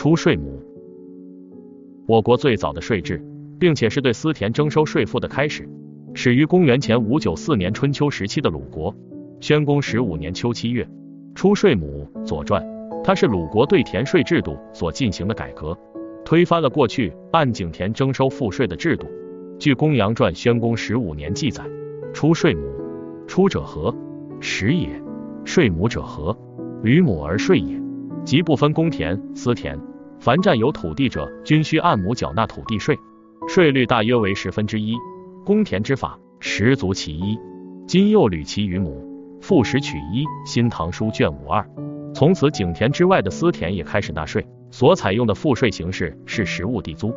出税亩。我国最早的税制，并且是对私田征收税赋的开始，始于公元前五九四年春秋时期的鲁国。宣公十五年秋七月，出税亩。左传，它是鲁国对田税制度所进行的改革，推翻了过去按井田征收赋税的制度。据公羊传宣公十五年记载，出税亩。出者何？食也。税亩者何？履亩而税也。即不分公田、私田，凡占有土地者，均需按亩缴纳土地税，税率大约为十分之一。公田之法，十足其一。今又履其余亩，赋十取一。新唐书卷五二。从此，井田之外的私田也开始纳税，所采用的赋税形式是实物地租。